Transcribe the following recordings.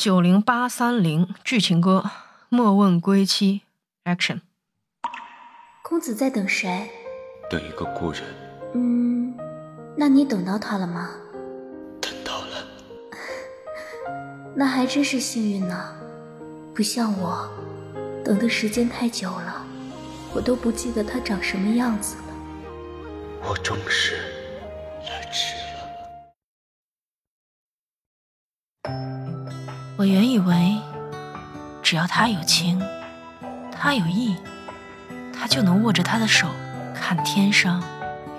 九零八三零剧情歌，莫问归期。Action。公子在等谁？等一个故人。嗯，那你等到他了吗？等到了。那还真是幸运呢，不像我，等的时间太久了，我都不记得他长什么样子了。我终是来迟了。我原以为，只要他有情，他有意，他就能握着他的手，看天上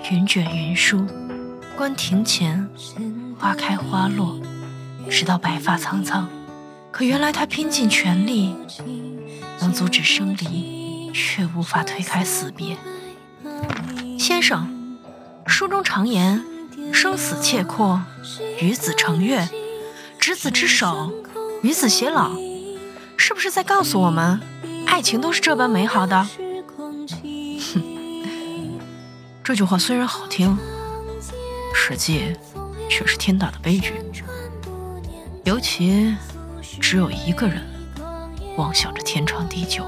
云卷云舒，观庭前花开花落，直到白发苍苍。可原来他拼尽全力，能阻止生离，却无法推开死别。先生。书中常言“生死契阔，与子成悦，执子之手，与子偕老”，是不是在告诉我们，爱情都是这般美好的？哼，这句话虽然好听，实际却是天大的悲剧。尤其只有一个人妄想着天长地久。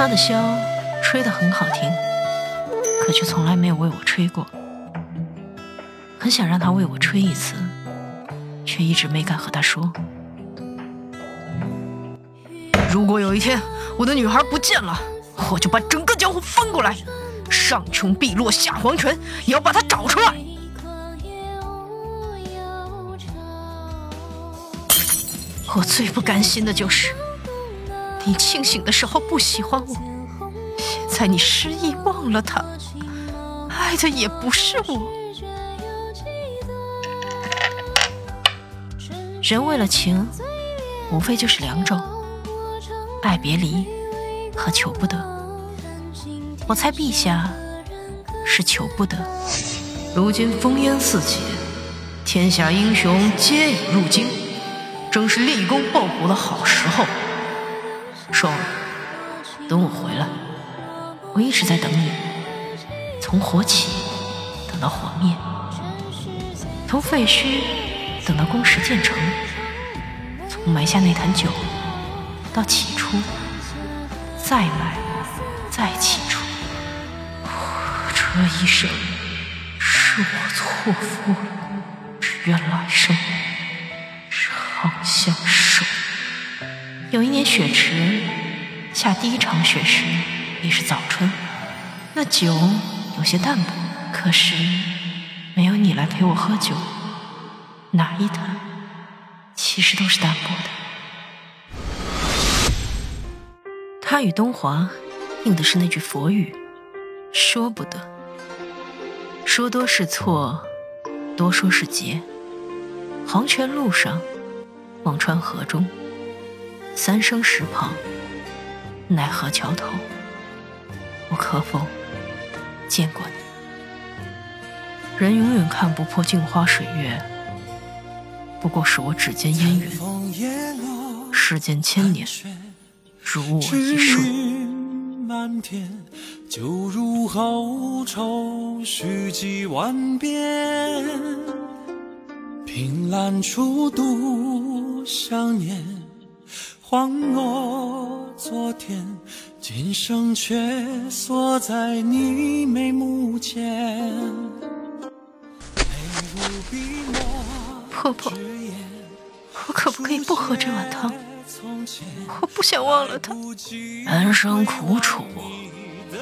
他的箫吹得很好听，可却从来没有为我吹过。很想让他为我吹一次，却一直没敢和他说。如果有一天我的女孩不见了，我就把整个江湖翻过来，上穷碧落下黄泉，也要把她找出来。我最不甘心的就是。你清醒的时候不喜欢我，现在你失忆忘了他，爱的也不是我。人为了情，无非就是两种：爱别离和求不得。我猜陛下是求不得。如今烽烟四起，天下英雄皆已入京，正是立功报国的好时候。说，等我回来。我一直在等你，从火起等到火灭，从废墟等到宫石建成，从埋下那坛酒到起初，再埋，再起初。这一生是我错付，只愿来生长相守。有一年雪池下第一场雪时，已是早春，那酒有些淡薄，可是没有你来陪我喝酒，哪一坛其实都是淡薄的。他与东华应的是那句佛语：说不得，说多是错，多说是劫。黄泉路上，忘川河中。三生石旁，奈何桥头。我可否见过你？人永远看不破镜花水月，不过是我指尖烟云。世间千年，如我一瞬。就如后愁绪几万遍，凭栏处独想念。恍若昨天，今生却锁在你眉目间。婆婆，我可不可以不喝这碗汤？我不想忘了他。人生苦楚，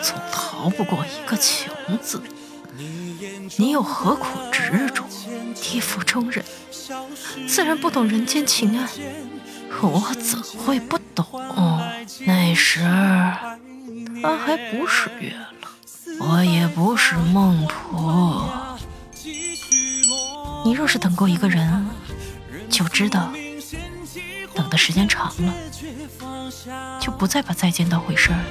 总逃不过一个情字。你又何苦执着？地府中人，自然不懂人间情爱。我怎会不懂？那时他还不是月了，我也不是孟婆。你若是等过一个人，就知道等的时间长了，就不再把再见当回事儿了。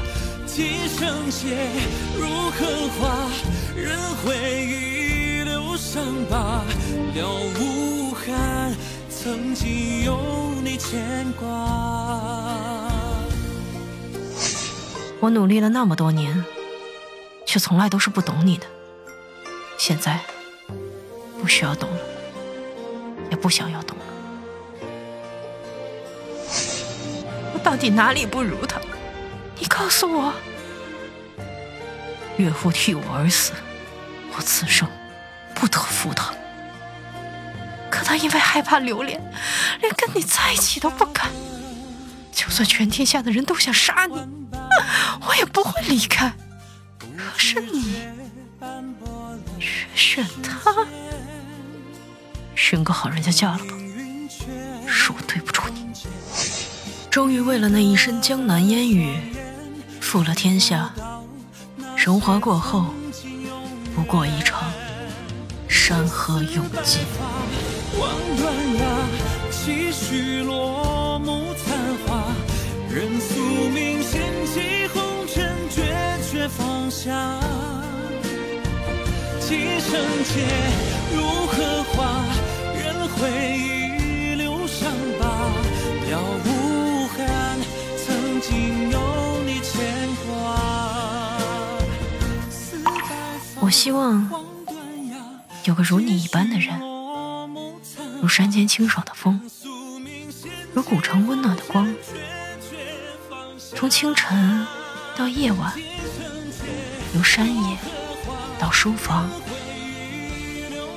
我努力了那么多年，却从来都是不懂你的。现在不需要懂了，也不想要懂了。到底哪里不如他？你告诉我。岳父替我而死，我此生不得负他。可他因为害怕流连，连跟你在一起都不敢。就算全天下的人都想杀你，我也不会离开。可是你却选他，选个好人家嫁了吧。是我对不住你。终于为了那一身江南烟雨，负了天下。荣华过后，不过一场山河永寂。任宿命掀起红尘，决绝放下。几生劫，如荷花，任回忆我希望有个如你一般的人，如山间清爽的风，如古城温暖的光。从清晨到夜晚，由山野到书房，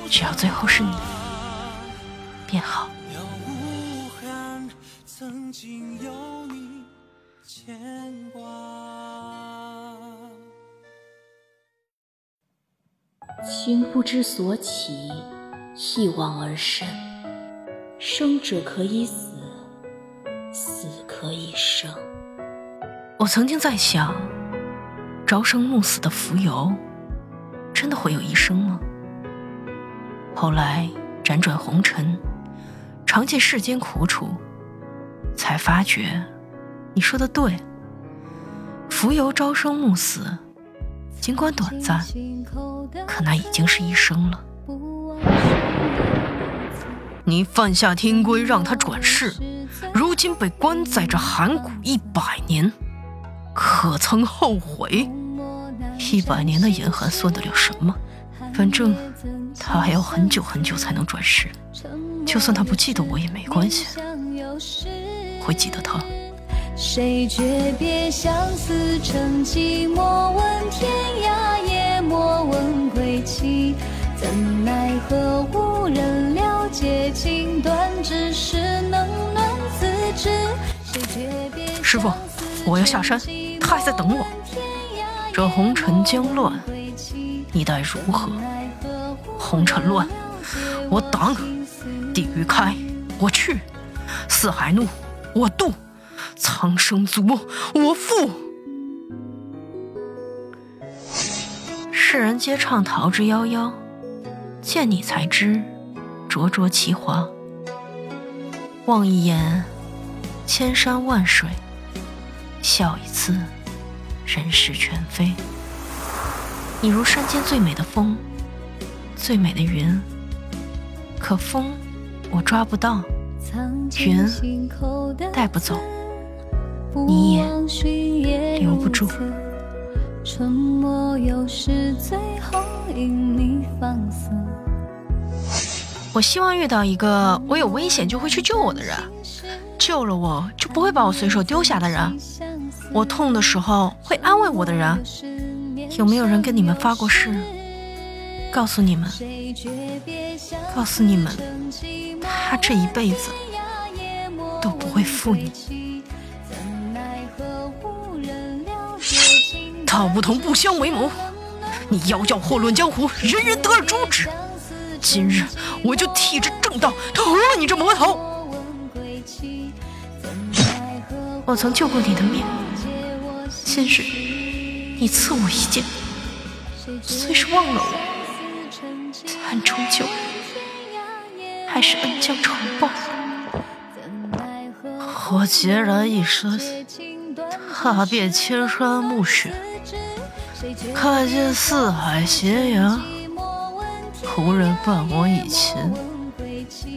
只要最后是你，便好。牵挂情不知所起，一往而深。生者可以死，死可以生。我曾经在想，朝生暮死的蜉蝣，真的会有一生吗？后来辗转红尘，尝尽世间苦楚，才发觉，你说的对。蜉蝣朝生暮死，尽管短暂，可那已经是一生了。你犯下天规，让他转世，如今被关在这寒谷一百年。可曾后悔？一百年的严寒算得了什么？反正他还要很久很久才能转世。就算他不记得我也没关系，会记得他。谁诀别相思成疾？莫问天涯，也莫问归期。怎奈何无人了解情断，只是冷暖自知。师傅，我要下山。他还在等我。这红尘将乱，你待如何？红尘乱，我挡；地狱开，我去；四海怒，我渡；苍生足，我负。世人皆唱桃之夭夭，见你才知灼灼其华。望一眼千山万水，笑一次。人世全非，你如山间最美的风，最美的云。可风我抓不到，云带不走，你也留不住。我希望遇到一个我有危险就会去救我的人，救了我就不会把我随手丢下的人。我痛的时候会安慰我的人，有没有人跟你们发过誓？告诉你们，告诉你们，他这一辈子都不会负你。道不同不相为谋，你妖教祸乱江湖，人人得而诛之。今日我就替这正道屠了你这魔头。我曾救过你的命。今日你赐我一剑，虽是忘了我，但终究还是恩将仇报。我孑然一身，踏遍千山暮雪，看见四海斜阳。无人伴我以琴，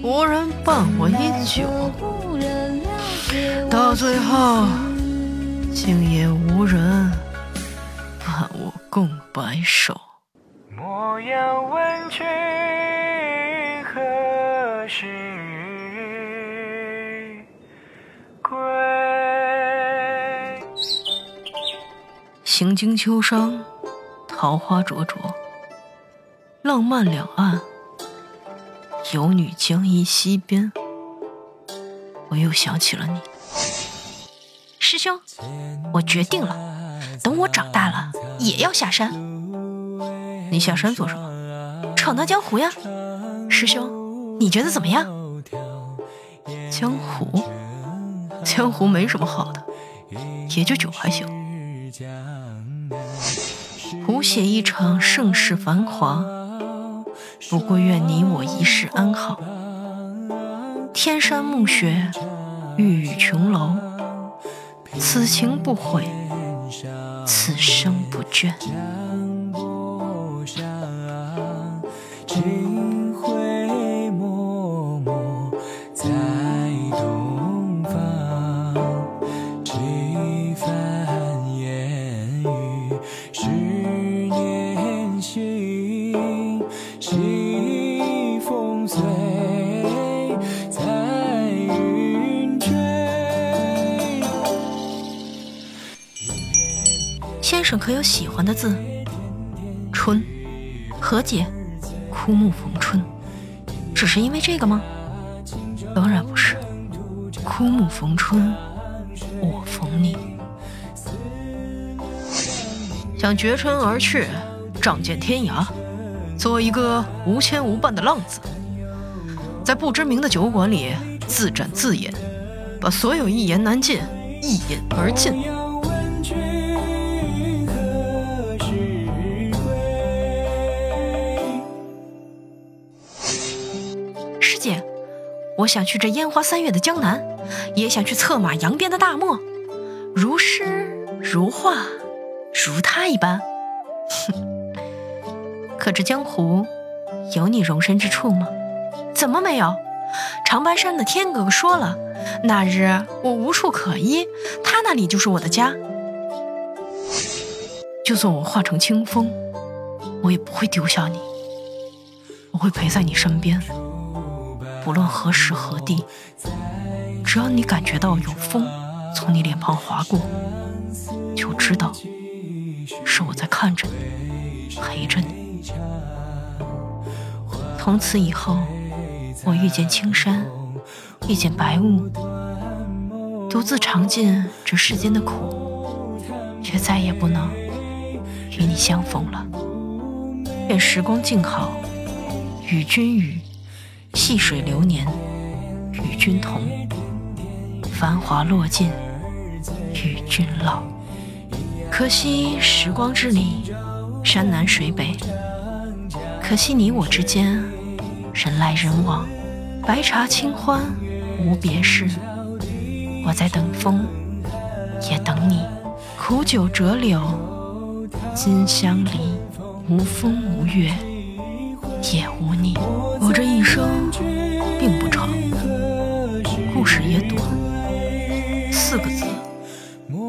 无人伴我饮酒，到最后，竟也无人伴我共白首。莫要问君何时归。行经秋殇，桃花灼灼。浪漫两岸，游女将依溪边。我又想起了你，师兄，我决定了，等我长大了也要下山。你下山做什么？闯荡江湖呀。师兄，你觉得怎么样？江湖，江湖没什么好的，也就酒还行。谱写一场盛世繁华。不过愿你我一世安好。天山暮雪，玉宇琼楼，此情不悔，此生不倦。可有喜欢的字？春，和解，枯木逢春，只是因为这个吗？当然不是。枯木逢春，我逢你。想绝尘而去，仗剑天涯，做一个无牵无绊的浪子，在不知名的酒馆里自斟自饮，把所有一言难尽一饮而尽。我想去这烟花三月的江南，也想去策马扬鞭的大漠，如诗如画，如他一般。可这江湖有你容身之处吗？怎么没有？长白山的天哥哥说了，那日我无处可依，他那里就是我的家。就算我化成清风，我也不会丢下你，我会陪在你身边。不论何时何地，只要你感觉到有风从你脸庞划过，就知道是我在看着你，陪着你。从此以后，我遇见青山，遇见白雾，独自尝尽这世间的苦，却再也不能与你相逢了。愿时光静好，与君语。细水流年，与君同；繁华落尽，与君老。可惜时光之里，山南水北；可惜你我之间，人来人往。白茶清欢无别事，我在等风，也等你。苦酒折柳，今相离，无风无月。也无你，我这一生并不长，故事也短，四个字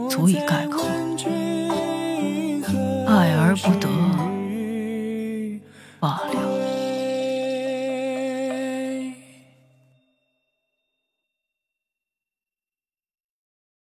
足以概括：爱而不得。